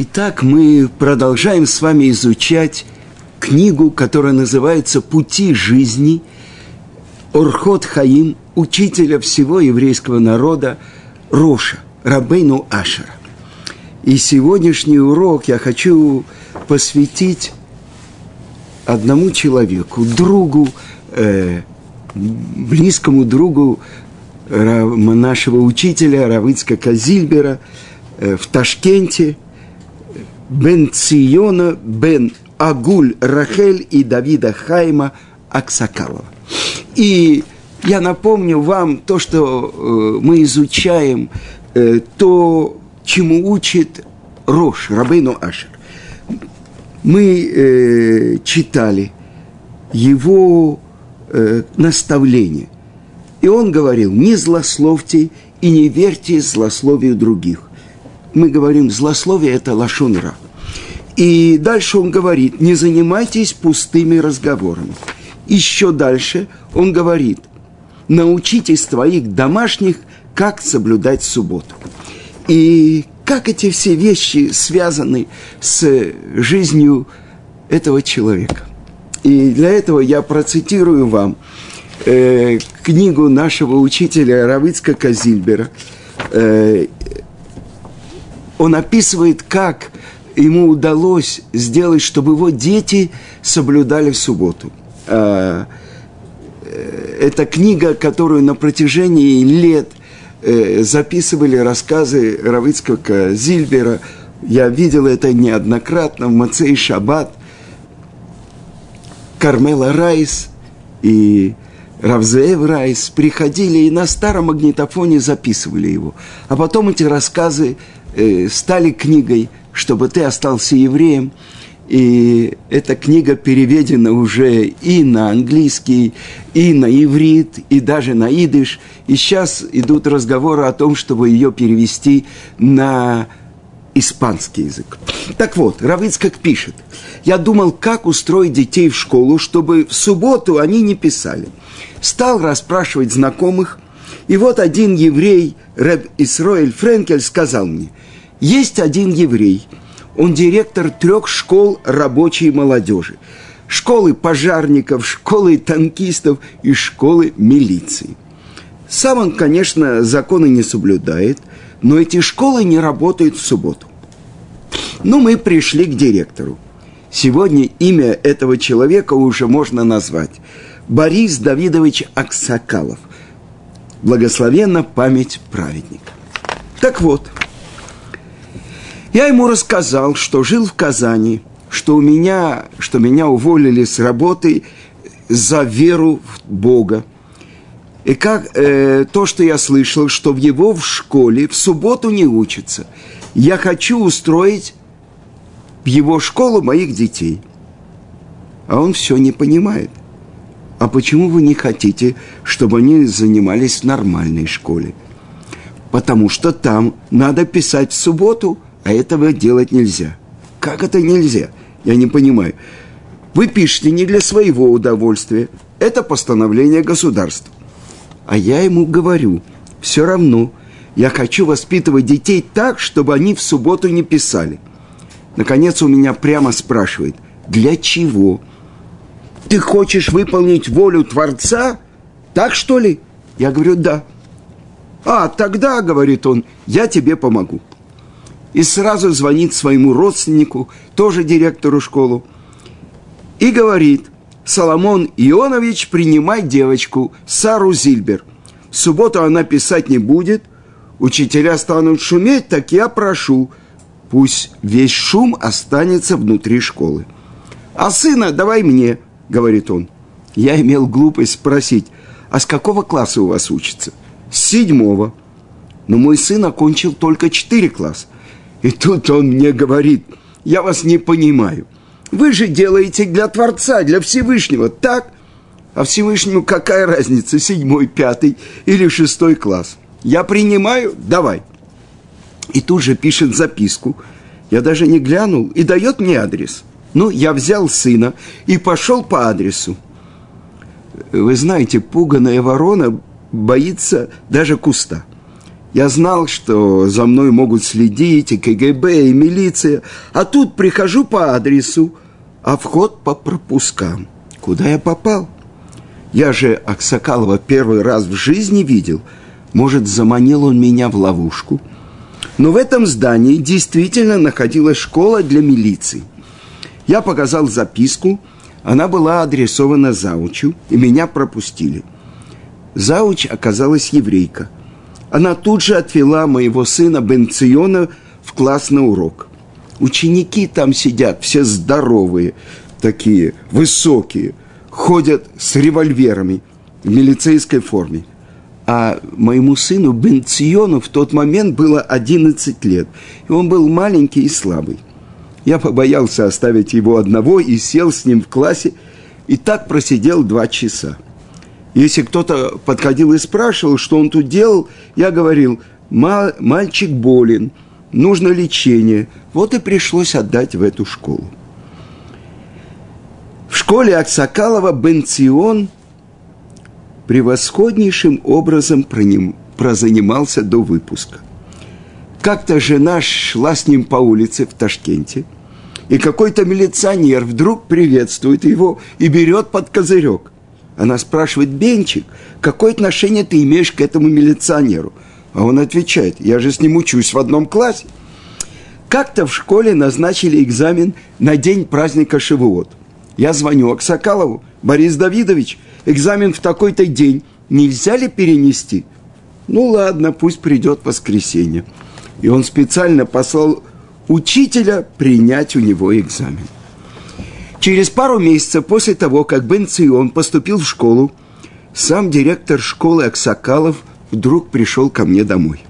Итак, мы продолжаем с вами изучать книгу, которая называется «Пути жизни» Орхот Хаим, учителя всего еврейского народа Роша, Рабейну Ашера. И сегодняшний урок я хочу посвятить одному человеку, другу, э, близкому другу нашего учителя Равицка Казильбера э, в Ташкенте – бен Циона, бен Агуль Рахель и Давида Хайма Аксакалова. И я напомню вам то, что э, мы изучаем, э, то, чему учит Рош, Рабейну Ашер. Мы э, читали его наставление. И он говорил, не злословьте и не верьте злословию других мы говорим, злословие – это лошонра. И дальше он говорит, не занимайтесь пустыми разговорами. Еще дальше он говорит, научитесь твоих домашних, как соблюдать субботу. И как эти все вещи связаны с жизнью этого человека. И для этого я процитирую вам э, книгу нашего учителя Равицка Казильбера э, он описывает, как ему удалось сделать, чтобы его дети соблюдали субботу. А, э, это книга, которую на протяжении лет э, записывали рассказы Равицкого Зильбера. Я видел это неоднократно в Мацей Шаббат. Кармела Райс и Равзеев Райс приходили и на старом магнитофоне записывали его. А потом эти рассказы э, стали книгой, чтобы ты остался евреем. И эта книга переведена уже и на английский, и на иврит, и даже на идыш. И сейчас идут разговоры о том, чтобы ее перевести на испанский язык. Так вот, Равицкак пишет. Я думал, как устроить детей в школу, чтобы в субботу они не писали. Стал расспрашивать знакомых, и вот один еврей, Рэб Исроэль Френкель, сказал мне – есть один еврей, он директор трех школ рабочей молодежи. Школы пожарников, школы танкистов и школы милиции. Сам он, конечно, законы не соблюдает, но эти школы не работают в субботу. Ну, мы пришли к директору. Сегодня имя этого человека уже можно назвать. Борис Давидович Аксакалов. Благословенна память праведника. Так вот, я ему рассказал, что жил в Казани, что у меня, что меня уволили с работы за веру в Бога. И как э, то, что я слышал, что в его в школе в субботу не учатся. Я хочу устроить в его школу моих детей. А он все не понимает. А почему вы не хотите, чтобы они занимались в нормальной школе? Потому что там надо писать в субботу – а этого делать нельзя. Как это нельзя? Я не понимаю. Вы пишете не для своего удовольствия. Это постановление государства. А я ему говорю, все равно, я хочу воспитывать детей так, чтобы они в субботу не писали. Наконец у меня прямо спрашивает, для чего? Ты хочешь выполнить волю Творца? Так что ли? Я говорю, да. А, тогда, говорит он, я тебе помогу и сразу звонит своему родственнику, тоже директору школы, и говорит, Соломон Ионович, принимай девочку, Сару Зильбер. В субботу она писать не будет, учителя станут шуметь, так я прошу, пусть весь шум останется внутри школы. А сына давай мне, говорит он. Я имел глупость спросить, а с какого класса у вас учится? С седьмого. Но мой сын окончил только четыре класса. И тут он мне говорит, я вас не понимаю. Вы же делаете для Творца, для Всевышнего, так? А Всевышнему какая разница, седьмой, пятый или шестой класс? Я принимаю, давай. И тут же пишет записку. Я даже не глянул и дает мне адрес. Ну, я взял сына и пошел по адресу. Вы знаете, пуганая ворона боится даже куста. Я знал, что за мной могут следить и КГБ, и милиция, а тут прихожу по адресу, а вход по пропускам. Куда я попал? Я же Аксакалова первый раз в жизни видел. Может, заманил он меня в ловушку? Но в этом здании действительно находилась школа для милиции. Я показал записку, она была адресована Заучу, и меня пропустили. Зауч оказалась еврейка – она тут же отвела моего сына Бенциона в класс на урок. Ученики там сидят, все здоровые, такие, высокие, ходят с револьверами в милицейской форме. А моему сыну Бенциону в тот момент было 11 лет, и он был маленький и слабый. Я побоялся оставить его одного и сел с ним в классе, и так просидел два часа. Если кто-то подходил и спрашивал, что он тут делал, я говорил, мальчик болен, нужно лечение. Вот и пришлось отдать в эту школу. В школе Аксакалова Бенцион превосходнейшим образом про ним, прозанимался до выпуска. Как-то жена шла с ним по улице в Ташкенте, и какой-то милиционер вдруг приветствует его и берет под козырек – она спрашивает, Бенчик, какое отношение ты имеешь к этому милиционеру? А он отвечает, я же с ним учусь в одном классе. Как-то в школе назначили экзамен на день праздника Шивуот. Я звоню Аксакалову, Борис Давидович, экзамен в такой-то день, нельзя ли перенести? Ну ладно, пусть придет воскресенье. И он специально послал учителя принять у него экзамен. Через пару месяцев после того, как Бен Цион поступил в школу, сам директор школы Аксакалов вдруг пришел ко мне домой.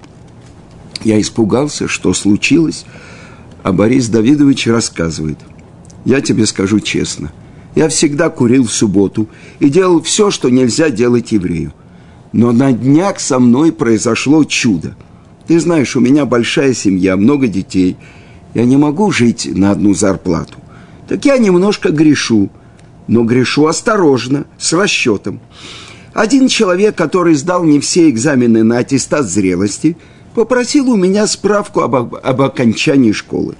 Я испугался, что случилось, а Борис Давидович рассказывает. Я тебе скажу честно, я всегда курил в субботу и делал все, что нельзя делать еврею. Но на днях со мной произошло чудо. Ты знаешь, у меня большая семья, много детей. Я не могу жить на одну зарплату так я немножко грешу, но грешу осторожно, с расчетом. Один человек, который сдал не все экзамены на аттестат зрелости, попросил у меня справку об, об окончании школы.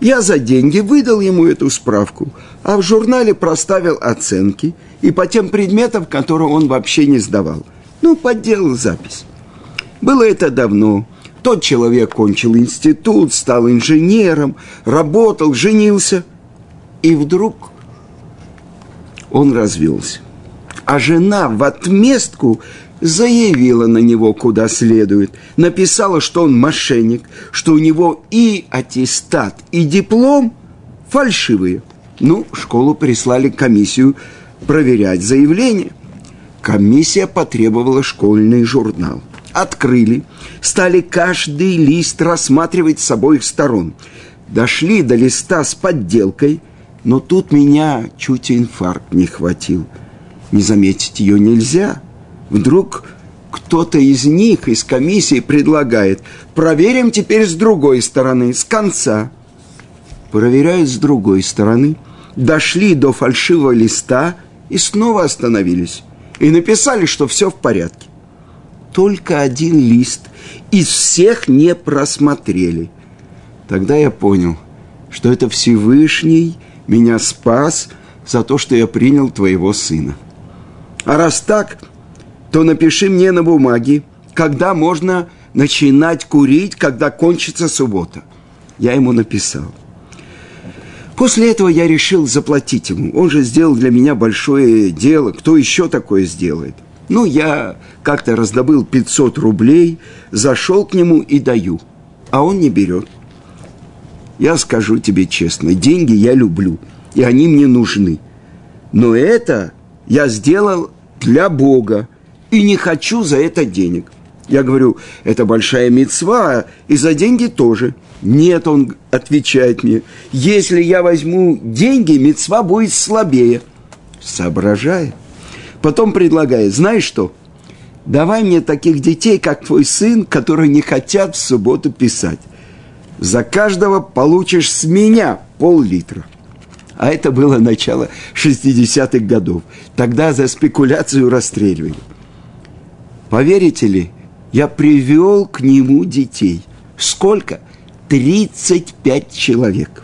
Я за деньги выдал ему эту справку, а в журнале проставил оценки и по тем предметам, которые он вообще не сдавал. Ну, подделал запись. Было это давно. Тот человек кончил институт, стал инженером, работал, женился – и вдруг он развелся. А жена в отместку заявила на него куда следует, написала, что он мошенник, что у него и аттестат, и диплом фальшивые. Ну, школу прислали комиссию проверять заявление. Комиссия потребовала школьный журнал. Открыли, стали каждый лист рассматривать с обоих сторон. Дошли до листа с подделкой – но тут меня чуть инфаркт не хватил. Не заметить ее нельзя. Вдруг кто-то из них, из комиссии, предлагает, проверим теперь с другой стороны, с конца. Проверяют с другой стороны, дошли до фальшивого листа и снова остановились. И написали, что все в порядке. Только один лист из всех не просмотрели. Тогда я понял, что это Всевышний – меня спас за то, что я принял твоего сына. А раз так, то напиши мне на бумаге, когда можно начинать курить, когда кончится суббота. Я ему написал. После этого я решил заплатить ему. Он же сделал для меня большое дело. Кто еще такое сделает? Ну, я как-то раздобыл 500 рублей, зашел к нему и даю. А он не берет. Я скажу тебе честно, деньги я люблю, и они мне нужны. Но это я сделал для Бога, и не хочу за это денег. Я говорю, это большая мецва, и за деньги тоже. Нет, он отвечает мне, если я возьму деньги, мецва будет слабее. Соображая. Потом предлагает, знаешь что, давай мне таких детей, как твой сын, которые не хотят в субботу писать за каждого получишь с меня пол-литра. А это было начало 60-х годов. Тогда за спекуляцию расстреливали. Поверите ли, Я привел к нему детей. Сколько? 35 человек.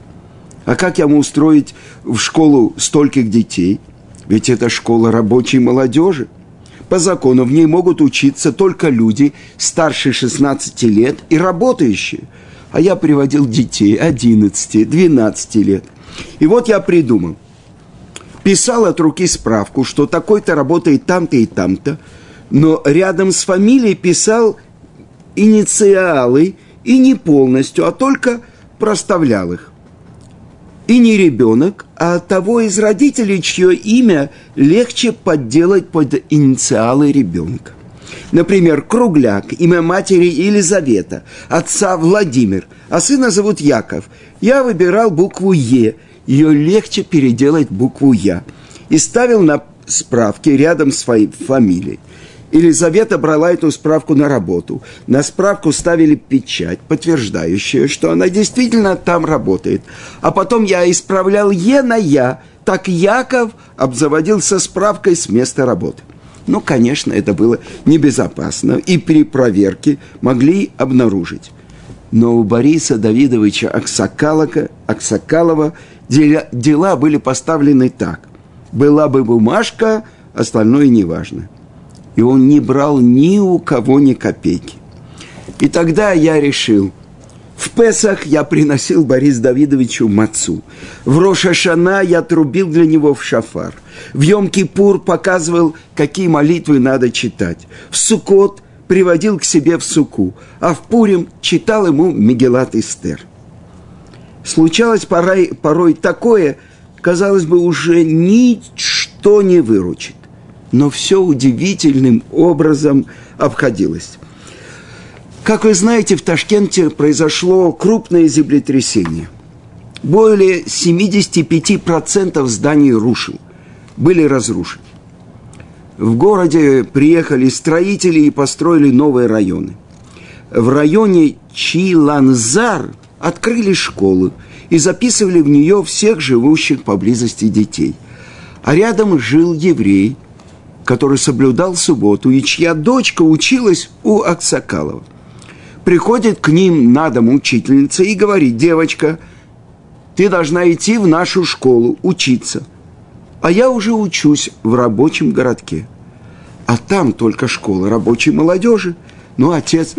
А как я могу устроить в школу стольких детей? Ведь это школа рабочей молодежи. По закону в ней могут учиться только люди старше 16 лет и работающие. А я приводил детей 11, 12 лет. И вот я придумал. Писал от руки справку, что такой-то работает там-то и там-то, но рядом с фамилией писал инициалы и не полностью, а только проставлял их и не ребенок, а того из родителей, чье имя легче подделать под инициалы ребенка. Например, Кругляк, имя матери Елизавета, отца Владимир, а сына зовут Яков. Я выбирал букву «Е», ее легче переделать букву «Я». И ставил на справке рядом с своей фамилией. Елизавета брала эту справку на работу. На справку ставили печать, подтверждающую, что она действительно там работает. А потом я исправлял «е» на «я». Так Яков обзаводился справкой с места работы. Ну, конечно, это было небезопасно, и при проверке могли обнаружить. Но у Бориса Давидовича Аксакалова, Аксакалова дела, дела были поставлены так. Была бы бумажка, остальное неважно и он не брал ни у кого ни копейки. И тогда я решил, в Песах я приносил Борис Давидовичу мацу. В Рошашана я трубил для него в шафар. В Йом-Кипур показывал, какие молитвы надо читать. В Сукот приводил к себе в суку, а в Пурим читал ему Мегелат Истер. Случалось порой, порой такое, казалось бы, уже ничто не выручит но все удивительным образом обходилось. Как вы знаете, в Ташкенте произошло крупное землетрясение. Более 75% зданий рушил, были разрушены. В городе приехали строители и построили новые районы. В районе Чиланзар открыли школу и записывали в нее всех живущих поблизости детей. А рядом жил еврей – который соблюдал субботу, и чья дочка училась у Аксакалова. Приходит к ним на дом учительница и говорит, девочка, ты должна идти в нашу школу учиться. А я уже учусь в рабочем городке. А там только школа рабочей молодежи. Ну, отец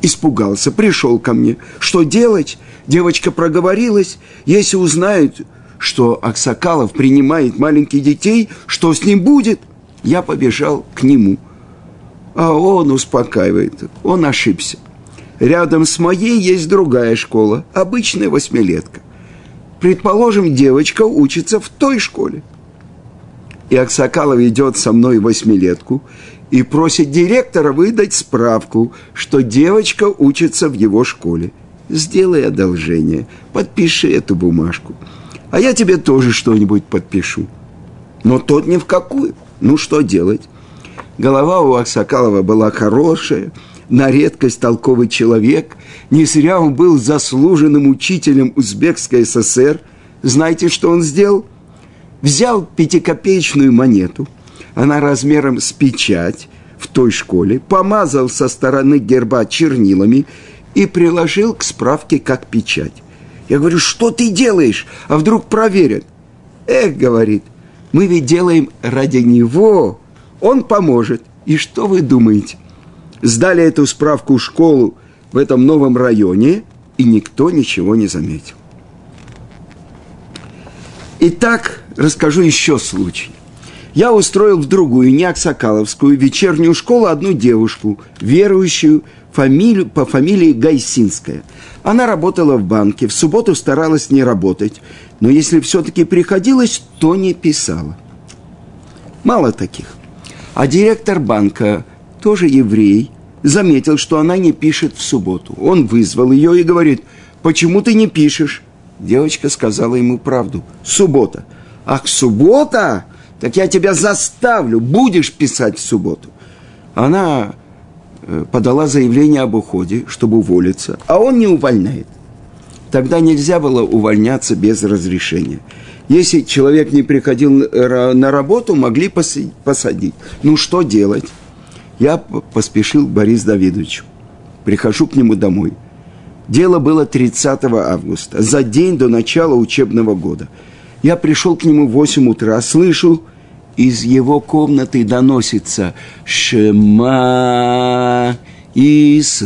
испугался, пришел ко мне. Что делать? Девочка проговорилась. Если узнают, что Аксакалов принимает маленьких детей, что с ним будет? Я побежал к нему. А он успокаивает. Он ошибся. Рядом с моей есть другая школа, обычная восьмилетка. Предположим, девочка учится в той школе. И Аксакалов идет со мной восьмилетку и просит директора выдать справку, что девочка учится в его школе. Сделай одолжение, подпиши эту бумажку. А я тебе тоже что-нибудь подпишу. Но тот ни в какую. Ну, что делать? Голова у Аксакалова была хорошая, на редкость толковый человек. Не зря он был заслуженным учителем Узбекской ССР. Знаете, что он сделал? Взял пятикопеечную монету, она размером с печать в той школе, помазал со стороны герба чернилами и приложил к справке как печать. Я говорю, что ты делаешь? А вдруг проверят? Эх, говорит, мы ведь делаем ради него. Он поможет. И что вы думаете? Сдали эту справку в школу в этом новом районе, и никто ничего не заметил. Итак, расскажу еще случай. Я устроил в другую, не Аксакаловскую, вечернюю школу одну девушку, верующую фамилию, по фамилии Гайсинская. Она работала в банке, в субботу старалась не работать, но если все-таки приходилось, то не писала. Мало таких. А директор банка, тоже еврей, заметил, что она не пишет в субботу. Он вызвал ее и говорит, почему ты не пишешь? Девочка сказала ему правду. Суббота. Ах, суббота? Так я тебя заставлю, будешь писать в субботу. Она э, подала заявление об уходе, чтобы уволиться, а он не увольняет. Тогда нельзя было увольняться без разрешения. Если человек не приходил на работу, могли посадить. Ну что делать? Я поспешил к Борису Давидовичу. Прихожу к нему домой. Дело было 30 августа, за день до начала учебного года. Я пришел к нему в 8 утра, слышу, из его комнаты доносится «Шема Исраэль».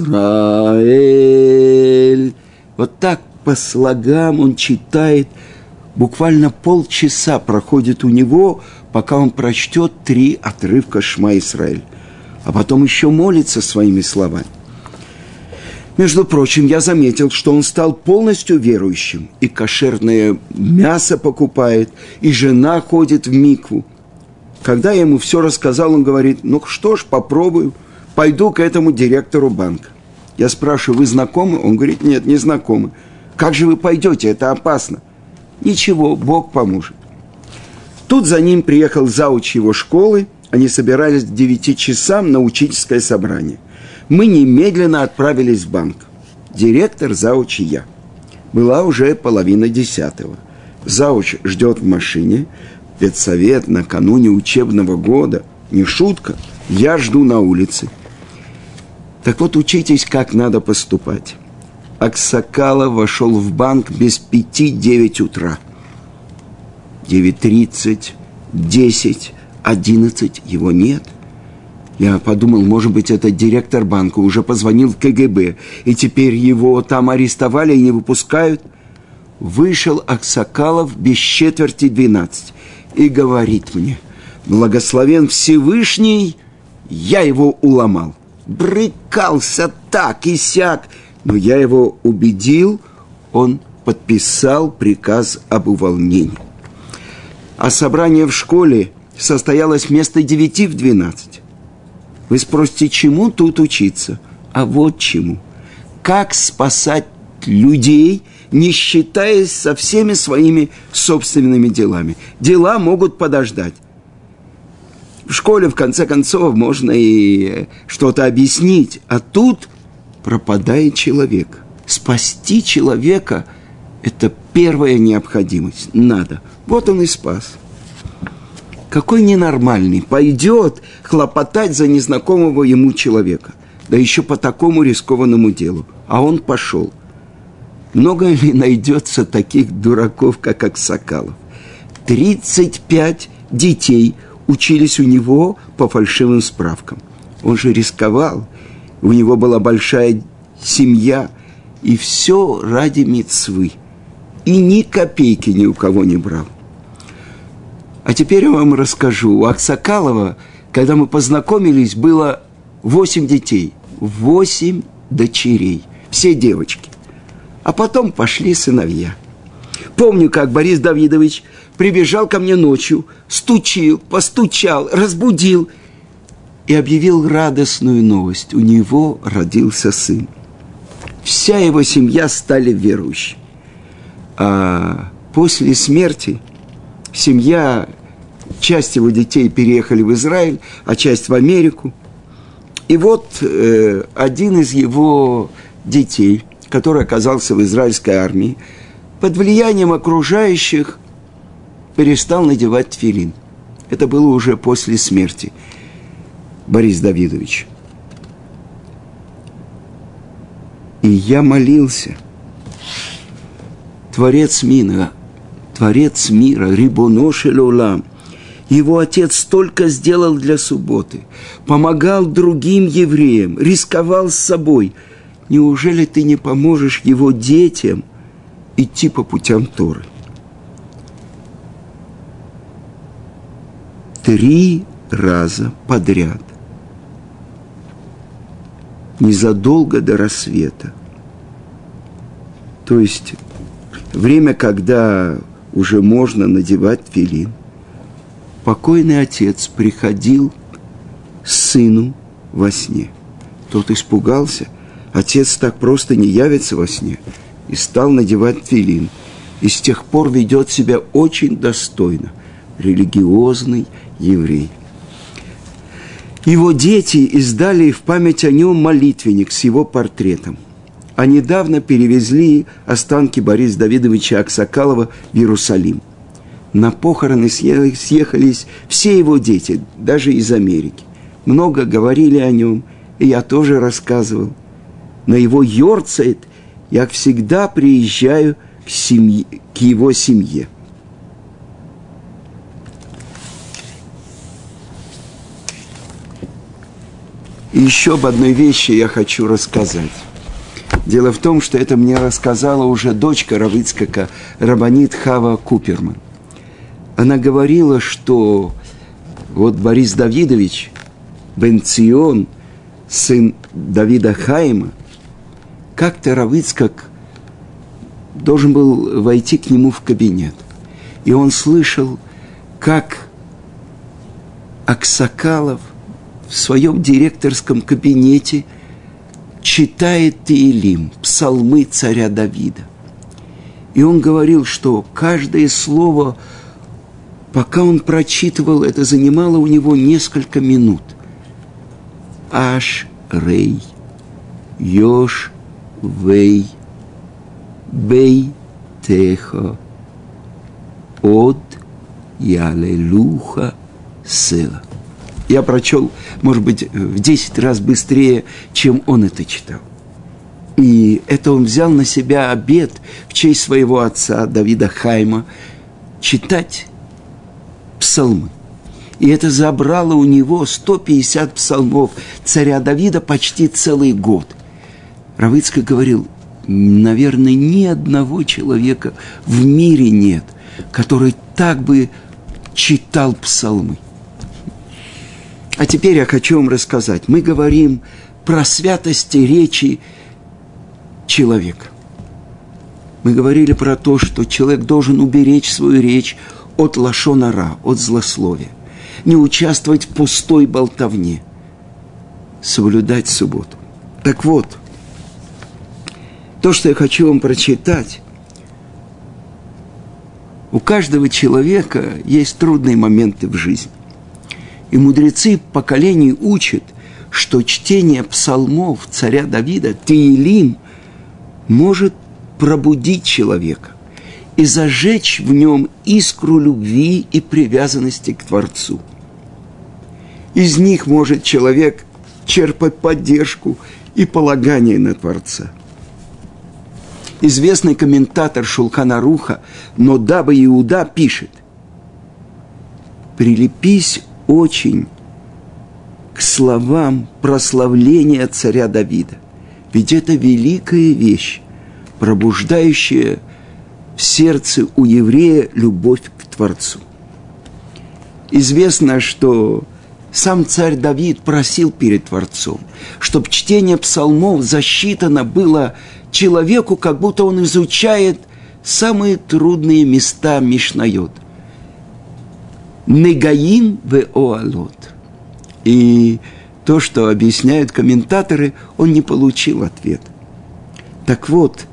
Вот так по слогам он читает, буквально полчаса проходит у него, пока он прочтет три отрывка Шма Исраэль, а потом еще молится своими словами. Между прочим, я заметил, что он стал полностью верующим, и кошерное мясо покупает, и жена ходит в микву. Когда я ему все рассказал, он говорит, ну что ж, попробую, пойду к этому директору банка. Я спрашиваю, вы знакомы? Он говорит, нет, не знакомы. Как же вы пойдете? Это опасно. Ничего, Бог поможет. Тут за ним приехал зауч его школы. Они собирались к 9 часам на учительское собрание. Мы немедленно отправились в банк. Директор, зауч и я. Была уже половина десятого. Зауч ждет в машине. Педсовет накануне учебного года. Не шутка. Я жду на улице. Так вот, учитесь, как надо поступать. Аксакалов вошел в банк без пяти девять утра. Девять тридцать, десять, одиннадцать, его нет. Я подумал, может быть, это директор банка уже позвонил в КГБ, и теперь его там арестовали и не выпускают. Вышел Аксакалов без четверти двенадцать и говорит мне, благословен Всевышний, я его уломал. Брыкался так и сяк – но я его убедил, он подписал приказ об увольнении. А собрание в школе состоялось вместо девяти в двенадцать. Вы спросите, чему тут учиться? А вот чему. Как спасать людей, не считаясь со всеми своими собственными делами. Дела могут подождать. В школе, в конце концов, можно и что-то объяснить, а тут пропадает человек. Спасти человека – это первая необходимость. Надо. Вот он и спас. Какой ненормальный пойдет хлопотать за незнакомого ему человека, да еще по такому рискованному делу. А он пошел. Много ли найдется таких дураков, как Аксакалов? 35 детей учились у него по фальшивым справкам. Он же рисковал – у него была большая семья, и все ради мецвы. И ни копейки ни у кого не брал. А теперь я вам расскажу. У Аксакалова, когда мы познакомились, было восемь детей. Восемь дочерей. Все девочки. А потом пошли сыновья. Помню, как Борис Давидович прибежал ко мне ночью, стучил, постучал, разбудил – и объявил радостную новость. У него родился сын. Вся его семья стали верующими. А после смерти семья, часть его детей переехали в Израиль, а часть в Америку. И вот э, один из его детей, который оказался в израильской армии, под влиянием окружающих перестал надевать тфилин. Это было уже после смерти – Борис Давидович. И я молился. Творец мира, Творец мира, Рибоношель Улам. Его отец столько сделал для субботы, помогал другим евреям, рисковал с собой. Неужели ты не поможешь его детям идти по путям Торы? Три раза подряд незадолго до рассвета. То есть время, когда уже можно надевать филин. Покойный отец приходил сыну во сне. Тот испугался. Отец так просто не явится во сне. И стал надевать филин. И с тех пор ведет себя очень достойно. Религиозный еврей – его дети издали в память о нем молитвенник с его портретом. А недавно перевезли останки Бориса Давидовича Аксакалова в Иерусалим. На похороны съехались все его дети, даже из Америки. много говорили о нем, и я тоже рассказывал. На его Йорцайт я всегда приезжаю к, семье, к его семье. И еще об одной вещи я хочу рассказать. Дело в том, что это мне рассказала уже дочка Равицкака, Рабанит Хава Куперман. Она говорила, что вот Борис Давидович, Бенцион, сын Давида Хайма, как-то Равицкак должен был войти к нему в кабинет. И он слышал, как Аксакалов – в своем директорском кабинете читает Таилим, псалмы царя Давида. И он говорил, что каждое слово, пока он прочитывал, это занимало у него несколько минут. Аш, рей, йош, вей, бей, техо, од, ялелуха, села я прочел, может быть, в 10 раз быстрее, чем он это читал. И это он взял на себя обед в честь своего отца Давида Хайма читать псалмы. И это забрало у него 150 псалмов царя Давида почти целый год. Равыцкий говорил, наверное, ни одного человека в мире нет, который так бы читал псалмы. А теперь я хочу вам рассказать. Мы говорим про святости речи человека. Мы говорили про то, что человек должен уберечь свою речь от лошонара, от злословия. Не участвовать в пустой болтовне. Соблюдать субботу. Так вот, то, что я хочу вам прочитать, у каждого человека есть трудные моменты в жизни. И мудрецы поколений учат, что чтение псалмов царя Давида, Теилим, может пробудить человека и зажечь в нем искру любви и привязанности к Творцу. Из них может человек черпать поддержку и полагание на Творца. Известный комментатор Шулхана Руха Нодаба Иуда пишет, «Прилепись очень к словам прославления царя Давида. Ведь это великая вещь, пробуждающая в сердце у еврея любовь к Творцу. Известно, что сам царь Давид просил перед Творцом, чтобы чтение псалмов засчитано было человеку, как будто он изучает самые трудные места Мишнайот – Негаим в Оалот. И то, что объясняют комментаторы, он не получил ответ. Так вот,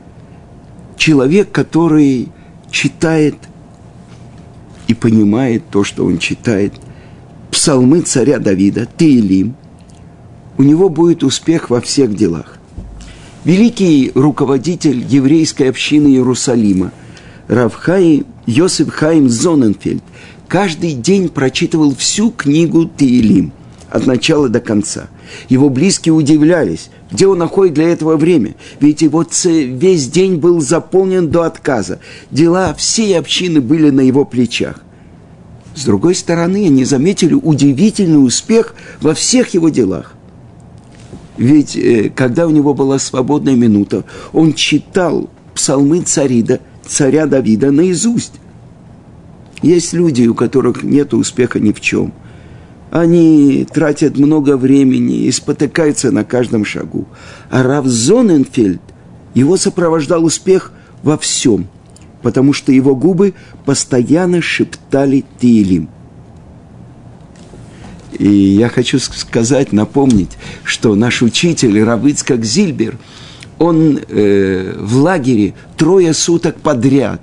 человек, который читает и понимает то, что он читает, псалмы царя Давида, Теилим, у него будет успех во всех делах. Великий руководитель еврейской общины Иерусалима, Равхай Йосиф Хаим Зоненфельд, каждый день прочитывал всю книгу Таилим от начала до конца. Его близкие удивлялись, где он находит для этого время. Ведь его весь день был заполнен до отказа. Дела всей общины были на его плечах. С другой стороны, они заметили удивительный успех во всех его делах. Ведь э, когда у него была свободная минута, он читал псалмы царида, царя Давида наизусть. Есть люди, у которых нет успеха ни в чем. Они тратят много времени и спотыкаются на каждом шагу. А Рав Зоненфельд, его сопровождал успех во всем, потому что его губы постоянно шептали Тиилим. И я хочу сказать, напомнить, что наш учитель Равыцкак Зильбер, он э, в лагере трое суток подряд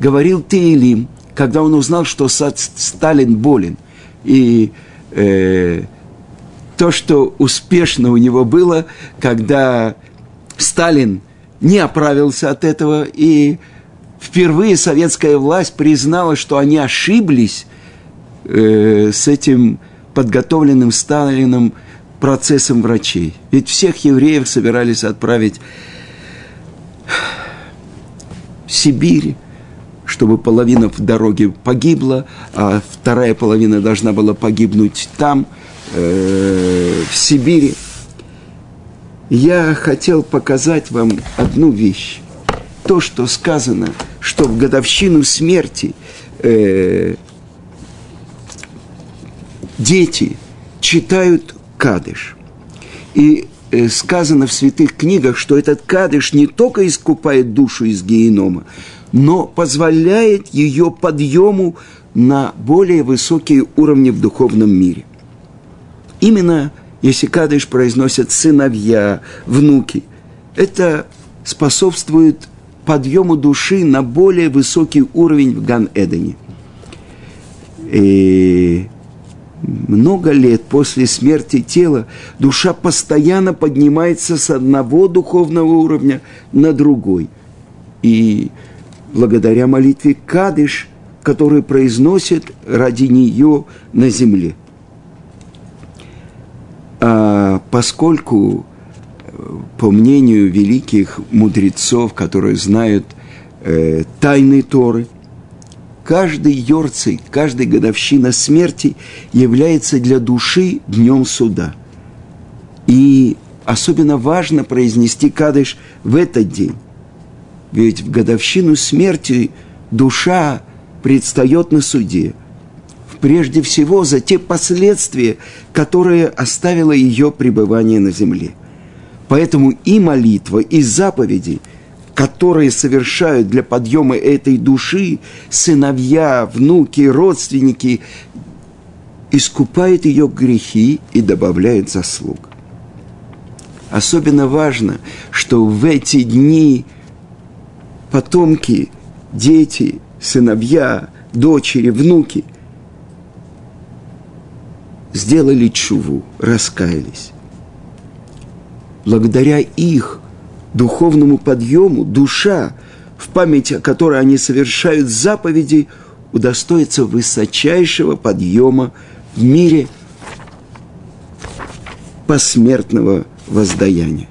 говорил Тиилим – когда он узнал, что Сталин болен. И э, то, что успешно у него было, когда Сталин не оправился от этого, и впервые советская власть признала, что они ошиблись э, с этим подготовленным Сталином процессом врачей. Ведь всех евреев собирались отправить в Сибирь, чтобы половина в дороге погибла, а вторая половина должна была погибнуть там, э, в Сибири. Я хотел показать вам одну вещь. То, что сказано, что в годовщину смерти э, дети читают кадыш. И э, сказано в святых книгах, что этот кадыш не только искупает душу из генома, но позволяет ее подъему на более высокие уровни в духовном мире. Именно если кадыш произносят сыновья, внуки, это способствует подъему души на более высокий уровень в Ган-Эдене. И много лет после смерти тела душа постоянно поднимается с одного духовного уровня на другой. И благодаря молитве Кадыш, который произносит ради нее на земле. А поскольку, по мнению великих мудрецов, которые знают э, тайны Торы, каждый йорцей, каждая годовщина смерти является для души днем суда. И особенно важно произнести кадыш в этот день. Ведь в годовщину смерти душа предстает на суде. Прежде всего за те последствия, которые оставило ее пребывание на земле. Поэтому и молитва, и заповеди, которые совершают для подъема этой души сыновья, внуки, родственники, искупают ее грехи и добавляют заслуг. Особенно важно, что в эти дни потомки, дети, сыновья, дочери, внуки сделали чуву, раскаялись. Благодаря их духовному подъему душа, в память о которой они совершают заповеди, удостоится высочайшего подъема в мире посмертного воздаяния.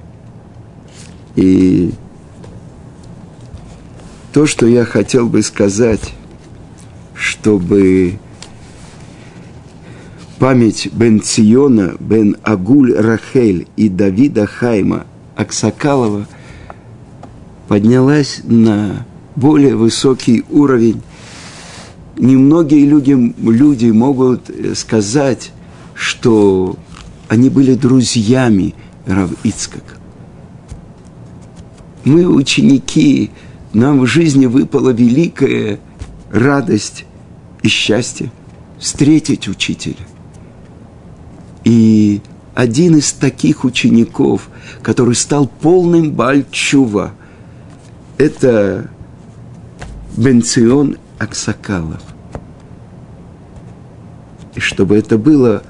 И то, что я хотел бы сказать, чтобы память Бен Циона, Бен Агуль Рахель и Давида Хайма Аксакалова поднялась на более высокий уровень. Немногие люди, люди могут сказать, что они были друзьями Рав. Мы, ученики, нам в жизни выпала великая радость и счастье встретить учителя. И один из таких учеников, который стал полным Бальчува, это Бенцион Аксакалов. И чтобы это было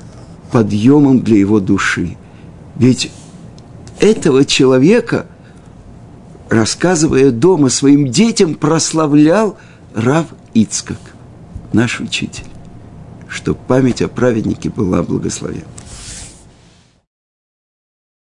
подъемом для его души. Ведь этого человека – рассказывая дома своим детям, прославлял Рав Ицкак, наш учитель, чтобы память о праведнике была благословена.